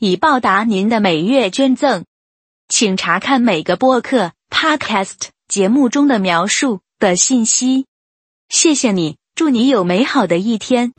以报答您的每月捐赠，请查看每个播客 （podcast） 节目中的描述的信息。谢谢你，祝你有美好的一天。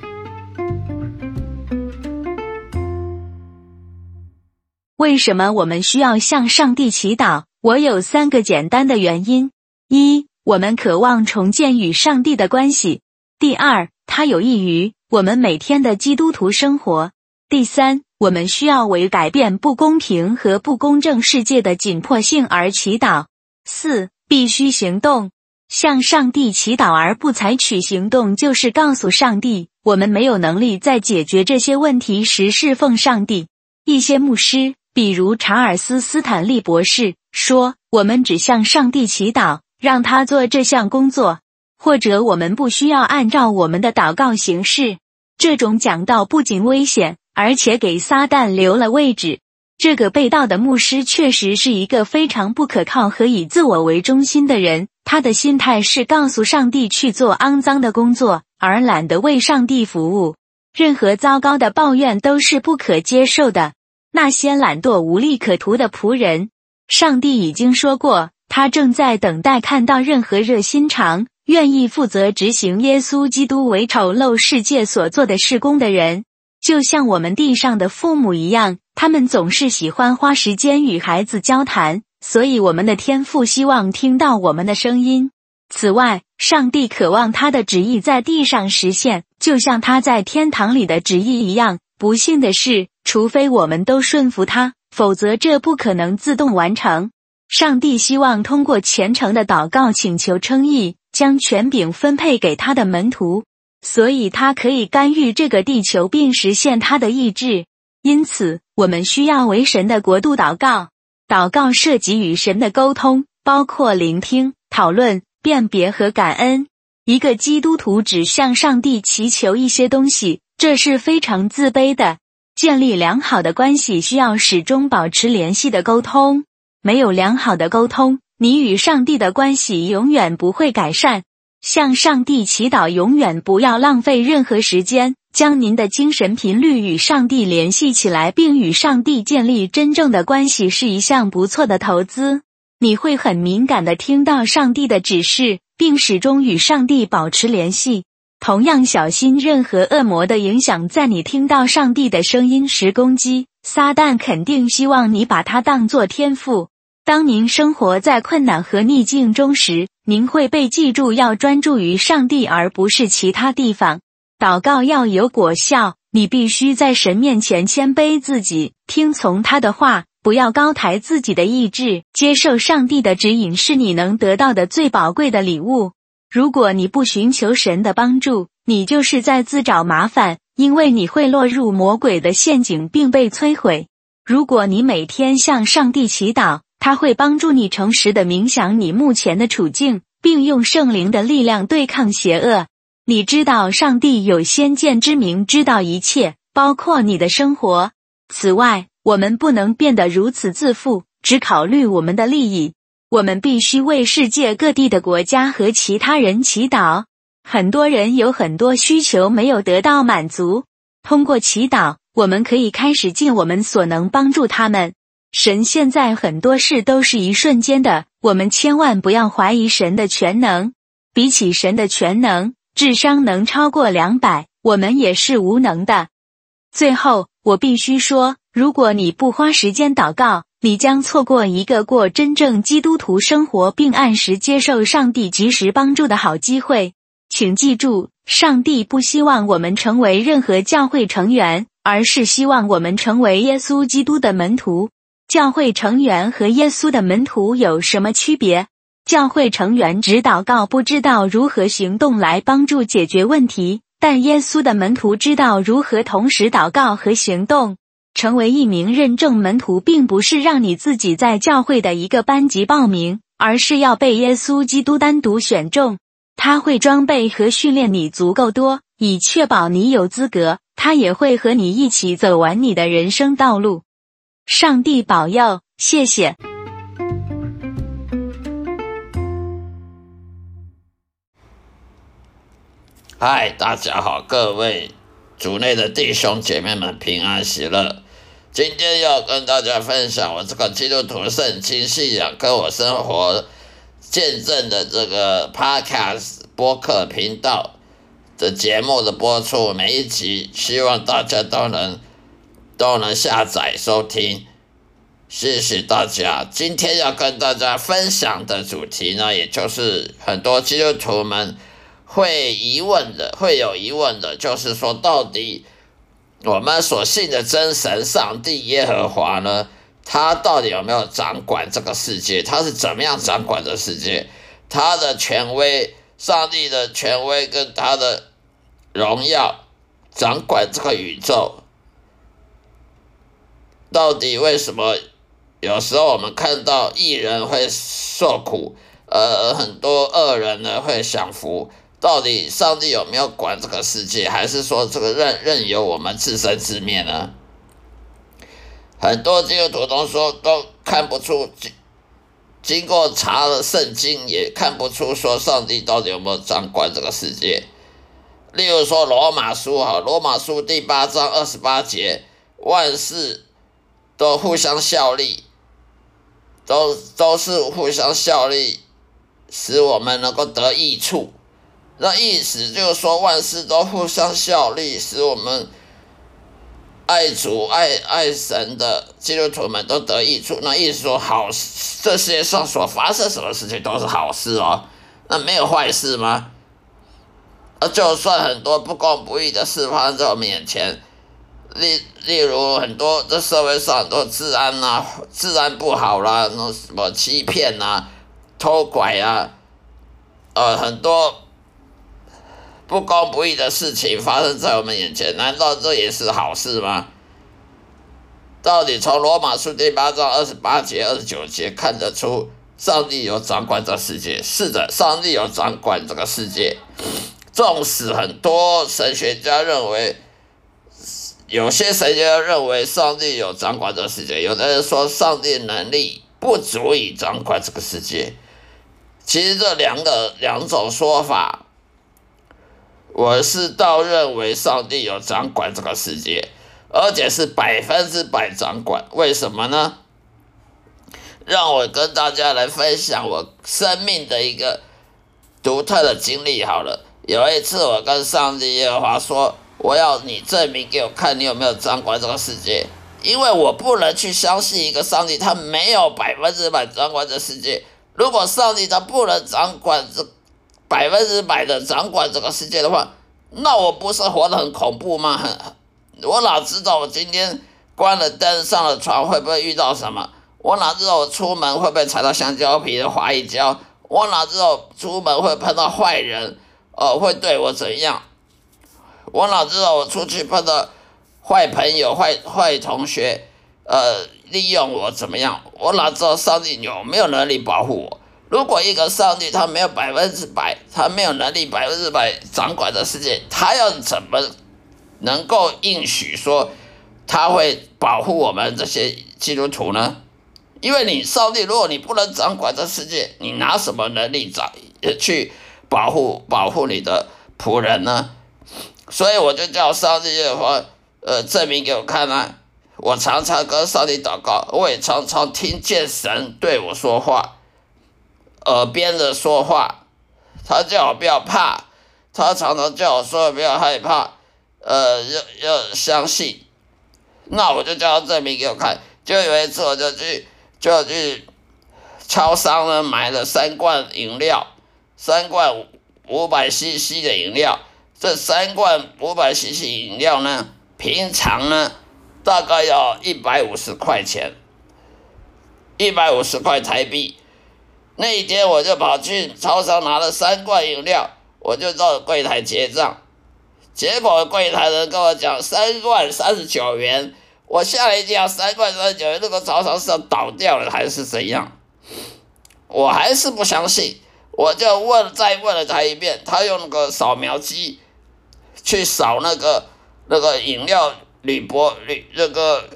为什么我们需要向上帝祈祷？我有三个简单的原因：一、我们渴望重建与上帝的关系；第二，它有益于我们每天的基督徒生活；第三。我们需要为改变不公平和不公正世界的紧迫性而祈祷。四，必须行动，向上帝祈祷而不采取行动，就是告诉上帝，我们没有能力在解决这些问题时侍奉上帝。一些牧师，比如查尔斯·斯坦利博士说：“我们只向上帝祈祷，让他做这项工作，或者我们不需要按照我们的祷告行事。”这种讲道不仅危险。而且给撒旦留了位置。这个被盗的牧师确实是一个非常不可靠和以自我为中心的人。他的心态是告诉上帝去做肮脏的工作，而懒得为上帝服务。任何糟糕的抱怨都是不可接受的。那些懒惰无利可图的仆人，上帝已经说过，他正在等待看到任何热心肠、愿意负责执行耶稣基督为丑陋世界所做的事工的人。就像我们地上的父母一样，他们总是喜欢花时间与孩子交谈，所以我们的天父希望听到我们的声音。此外，上帝渴望他的旨意在地上实现，就像他在天堂里的旨意一样。不幸的是，除非我们都顺服他，否则这不可能自动完成。上帝希望通过虔诚的祷告请求称义，将权柄分配给他的门徒。所以，他可以干预这个地球，并实现他的意志。因此，我们需要为神的国度祷告。祷告涉及与神的沟通，包括聆听、讨论、辨别和感恩。一个基督徒只向上帝祈求一些东西，这是非常自卑的。建立良好的关系需要始终保持联系的沟通。没有良好的沟通，你与上帝的关系永远不会改善。向上帝祈祷，永远不要浪费任何时间。将您的精神频率与上帝联系起来，并与上帝建立真正的关系，是一项不错的投资。你会很敏感的听到上帝的指示，并始终与上帝保持联系。同样小心任何恶魔的影响，在你听到上帝的声音时攻击。撒旦肯定希望你把它当作天赋。当您生活在困难和逆境中时，您会被记住要专注于上帝，而不是其他地方。祷告要有果效，你必须在神面前谦卑自己，听从他的话，不要高抬自己的意志。接受上帝的指引是你能得到的最宝贵的礼物。如果你不寻求神的帮助，你就是在自找麻烦，因为你会落入魔鬼的陷阱并被摧毁。如果你每天向上帝祈祷，他会帮助你诚实的冥想你目前的处境，并用圣灵的力量对抗邪恶。你知道上帝有先见之明，知道一切，包括你的生活。此外，我们不能变得如此自负，只考虑我们的利益。我们必须为世界各地的国家和其他人祈祷。很多人有很多需求没有得到满足。通过祈祷，我们可以开始尽我们所能帮助他们。神现在很多事都是一瞬间的，我们千万不要怀疑神的全能。比起神的全能，智商能超过两百，我们也是无能的。最后，我必须说，如果你不花时间祷告，你将错过一个过真正基督徒生活并按时接受上帝及时帮助的好机会。请记住，上帝不希望我们成为任何教会成员，而是希望我们成为耶稣基督的门徒。教会成员和耶稣的门徒有什么区别？教会成员只祷告，不知道如何行动来帮助解决问题；但耶稣的门徒知道如何同时祷告和行动。成为一名认证门徒，并不是让你自己在教会的一个班级报名，而是要被耶稣基督单独选中。他会装备和训练你足够多，以确保你有资格。他也会和你一起走完你的人生道路。上帝保佑，谢谢。嗨，大家好，各位组内的弟兄姐妹们平安喜乐。今天要跟大家分享我这个基督徒圣经信仰跟我生活见证的这个 Podcast 播客频道的节目的播出，每一集希望大家都能都能下载收听。谢谢大家。今天要跟大家分享的主题呢，也就是很多基督徒们。会疑问的，会有疑问的，就是说，到底我们所信的真神上帝耶和华呢？他到底有没有掌管这个世界？他是怎么样掌管这世界？他的权威，上帝的权威跟他的荣耀，掌管这个宇宙，到底为什么？有时候我们看到艺人会受苦，呃，很多恶人呢会享福。到底上帝有没有管这个世界，还是说这个任任由我们自生自灭呢？很多基督徒都说都看不出，经经过查了圣经也看不出说上帝到底有没有掌管这个世界。例如说罗马书哈，罗马书第八章二十八节，万事都互相效力，都都是互相效力，使我们能够得益处。那意思就是说，万事都互相效力，使我们爱主、爱爱神的基督徒们都得益处。那意思说，好，这世界上所发生什么事情都是好事哦，那没有坏事吗？呃，就算很多不公不义的事发生在我们眼前，例例如很多这社会上很多治安呐，治安不好啦，那什么欺骗呐、偷拐啊，呃，很多。不公不义的事情发生在我们眼前，难道这也是好事吗？到底从罗马书第八章二十八节、二十九节看得出，上帝有掌管这世界。是的，上帝有掌管这个世界。纵使很多神学家认为，有些神学认为上帝有掌管这个世界，有的人说上帝能力不足以掌管这个世界。其实这两个两种说法。我是倒认为上帝有掌管这个世界，而且是百分之百掌管。为什么呢？让我跟大家来分享我生命的一个独特的经历。好了，有一次我跟上帝耶和华说：“我要你证明给我看，你有没有掌管这个世界？因为我不能去相信一个上帝，他没有百分之百掌管这世界。如果上帝他不能掌管这。”百分之百的掌管这个世界的话，那我不是活得很恐怖吗？很，我哪知道我今天关了灯上了床会不会遇到什么？我哪知道我出门会不会踩到香蕉皮的滑一跤？我哪知道出门会碰到坏人，呃，会对我怎样？我哪知道我出去碰到坏朋友、坏坏同学，呃，利用我怎么样？我哪知道上帝有没有能力保护我？如果一个上帝他没有百分之百，他没有能力百分之百掌管这世界，他要怎么能够应许说他会保护我们这些基督徒呢？因为你上帝，如果你不能掌管这世界，你拿什么能力掌去保护保护你的仆人呢？所以我就叫上帝的话，呃，证明给我看啊！我常常跟上帝祷告，我也常常听见神对我说话。耳边的说话，他叫我不要怕，他常常叫我说不要害怕，呃，要要相信。那我就叫他证明给我看。就有一次，我就去就去超商呢，买了三罐饮料，三罐五百 CC 的饮料。这三罐五百 CC 饮料呢，平常呢大概要一百五十块钱，一百五十块台币。那一天我就跑去超商拿了三罐饮料，我就到柜台结账，结果柜台人跟我讲三罐三十九元，我吓了一跳，三罐三十九元，那个超商是要倒掉了还是怎样？我还是不相信，我就问，再问了他一遍，他用那个扫描机去扫那个那个饮料铝箔铝那个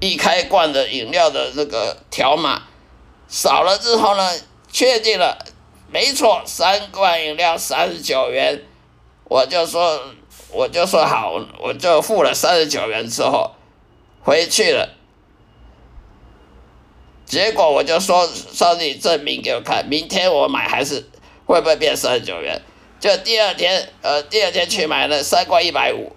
一开罐的饮料的那个条码，扫了之后呢，确定了，没错，三罐饮料三十九元，我就说我就说好，我就付了三十九元之后回去了。结果我就说，上帝证明给我看，明天我买还是会不会变三十九元？就第二天，呃，第二天去买了三罐一百五。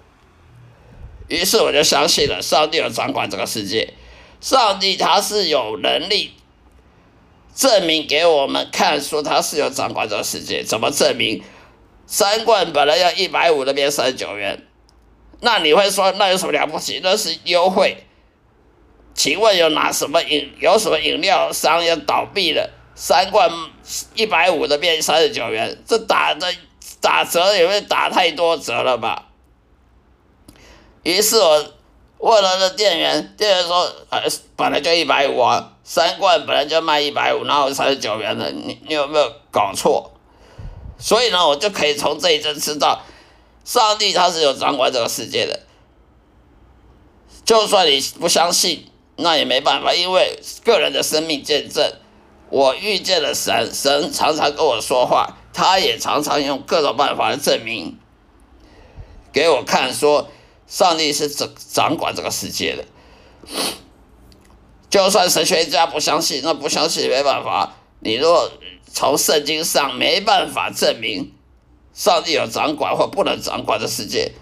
于是我就相信了，上帝有掌管这个世界，上帝他是有能力证明给我们看，说他是有掌管这个世界。怎么证明？三罐本来要一百五的变三十九元，那你会说那有什么了不起？那是优惠。请问有哪什么饮有什么饮料商要倒闭了？三罐一百五的变三十九元，这打的打折也会打太多折了吧？于是我问了那店员，店员说：“呃，本来就一百五啊，三罐本来就卖一百五，然后三十九元的，你你有没有搞错？”所以呢，我就可以从这一阵知道，上帝他是有掌管这个世界的。就算你不相信。那也没办法，因为个人的生命见证，我遇见了神，神常常跟我说话，他也常常用各种办法来证明给我看，说上帝是掌掌管这个世界的。就算神学家不相信，那不相信也没办法。你若从圣经上没办法证明上帝有掌管或不能掌管的世界，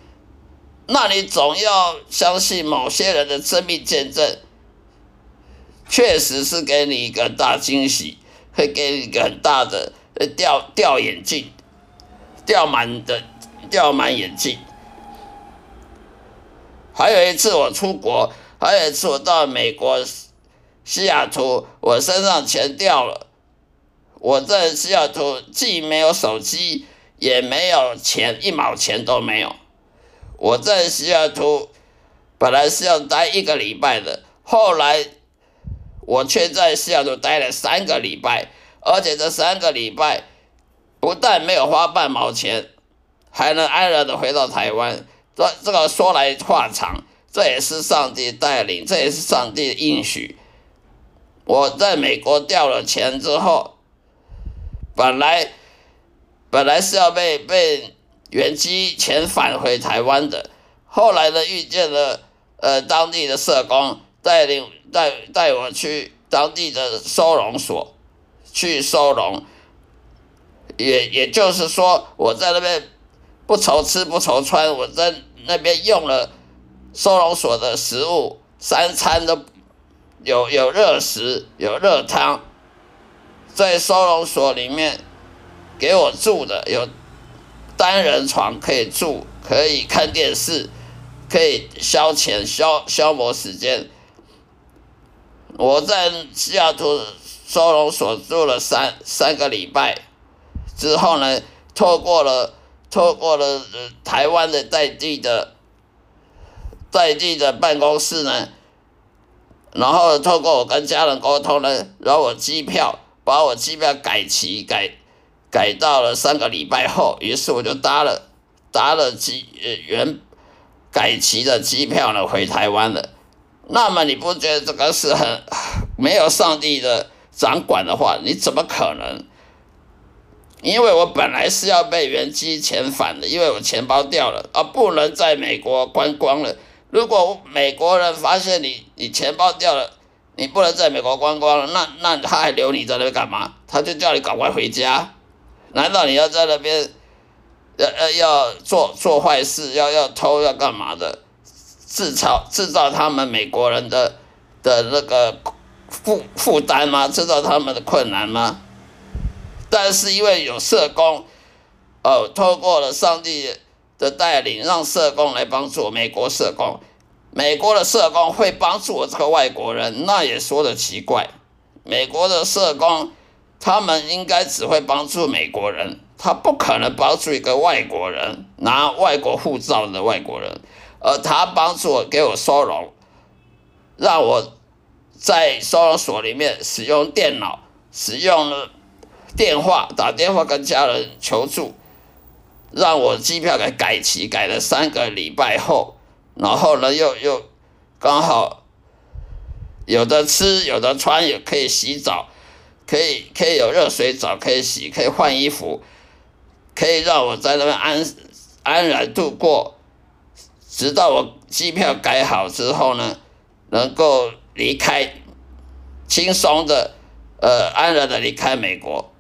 那你总要相信某些人的生命见证。确实是给你一个大惊喜，会给你一个很大的掉掉眼镜，掉满的掉满眼镜。还有一次我出国，还有一次我到美国西雅图，我身上钱掉了。我在西雅图既没有手机，也没有钱，一毛钱都没有。我在西雅图本来是要待一个礼拜的，后来。我却在西雅图待了三个礼拜，而且这三个礼拜不但没有花半毛钱，还能安然的回到台湾。这这个说来话长，这也是上帝带领，这也是上帝的应许。我在美国掉了钱之后，本来本来是要被被原机遣返回台湾的，后来呢遇见了呃当地的社工带领。带带我去当地的收容所去收容，也也就是说，我在那边不愁吃不愁穿，我在那边用了收容所的食物，三餐都有有热食，有热汤，在收容所里面给我住的有单人床可以住，可以看电视，可以消遣消消磨时间。我在西雅图收容所住了三三个礼拜，之后呢，透过了透过了台湾的在地的在地的办公室呢，然后透过我跟家人沟通呢，然后我机票把我机票改期改改到了三个礼拜后，于是我就搭了搭了机呃原改期的机票呢回台湾了。那么你不觉得这个是很 没有上帝的掌管的话，你怎么可能？因为我本来是要被原机遣返的，因为我钱包掉了，而不能在美国观光了。如果美国人发现你你钱包掉了，你不能在美国观光了，那 那他还留你在那边干嘛？他就叫你赶快回家。难道你要在那边要要要做做坏事，要要偷要干嘛的？制造制造他们美国人的的那个负负担吗？知道他们的困难吗？但是因为有社工，哦，透过了上帝的带领，让社工来帮助美国社工，美国的社工会帮助我这个外国人，那也说的奇怪。美国的社工，他们应该只会帮助美国人，他不可能帮助一个外国人拿外国护照的外国人。而他帮助我给我收容，让我在收容所里面使用电脑，使用了电话打电话跟家人求助，让我机票给改期，改了三个礼拜后，然后呢又又刚好有的吃有的穿，也可以洗澡，可以可以有热水澡可以洗，可以换衣服，可以让我在那边安安然度过，直到我机票改好之后呢，能够离开，轻松的呃安然的离开美国。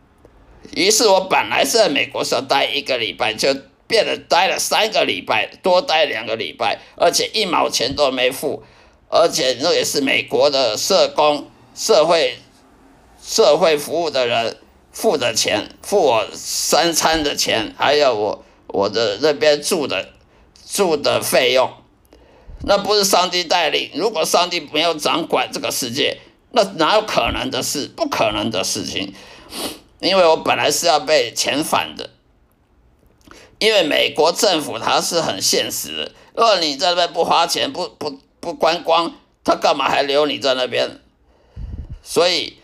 于是我本来是在美国是待一个礼拜，就变得待了三个礼拜，多待两个礼拜，而且一毛钱都没付，而且那也是美国的社工、社会、社会服务的人付的钱，付我三餐的钱，还有我我的那边住的住的费用，那不是上帝带领。如果上帝没有掌管这个世界，那哪有可能的事？不可能的事情。因为我本来是要被遣返的，因为美国政府它是很现实的，如果你在那边不花钱、不不不观光，他干嘛还留你在那边？所以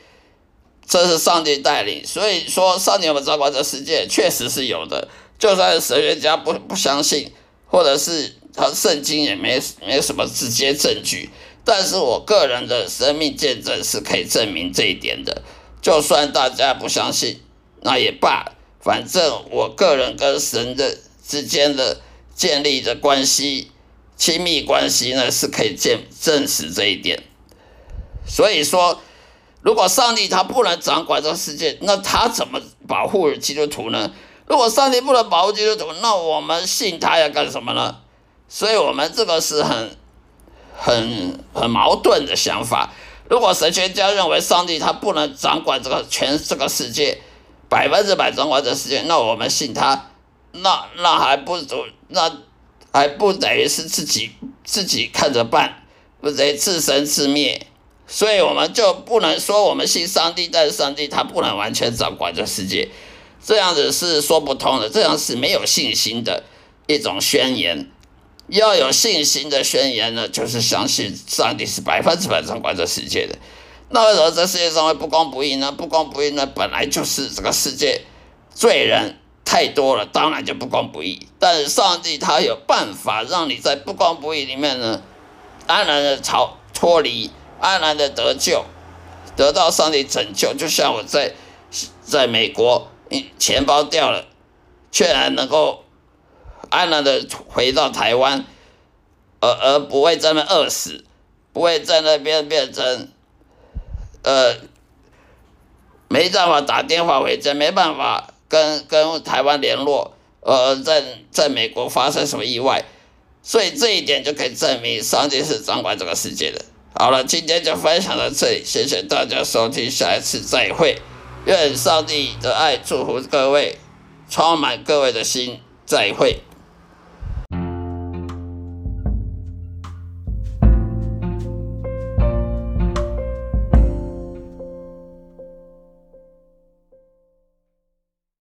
这是上帝带领，所以说上帝有没有掌管这世界，确实是有的。就算是神学家不不相信，或者是他圣经也没没什么直接证据，但是我个人的生命见证是可以证明这一点的。就算大家不相信，那也罢，反正我个人跟神的之间的建立的关系、亲密关系呢，是可以见证实这一点。所以说，如果上帝他不能掌管这个世界，那他怎么保护基督徒呢？如果上帝不能保护基督徒，那我们信他要干什么呢？所以我们这个是很、很、很矛盾的想法。如果神学家认为上帝他不能掌管这个全这个世界，百分之百掌管这世界，那我们信他，那那还不足，那还不等于是自己自己看着办，不得自生自灭。所以我们就不能说我们信上帝，但是上帝他不能完全掌管这世界，这样子是说不通的，这样是没有信心的一种宣言。要有信心的宣言呢，就是相信上帝是百分之百掌管这世界的。那为什么这世界上会不公不义呢？不公不义呢，本来就是这个世界罪人太多了，当然就不公不义。但是上帝他有办法让你在不公不义里面呢，安然的逃脱离，安然的得救，得到上帝拯救。就像我在在美国，钱包掉了，却还能够。安然的回到台湾，而而不会在那饿死，不会在那边变成，呃，没办法打电话回家，没办法跟跟台湾联络，呃，在在美国发生什么意外，所以这一点就可以证明上帝是掌管这个世界的。好了，今天就分享到这里，谢谢大家收听，下一次再会，愿上帝的爱祝福各位，充满各位的心，再会。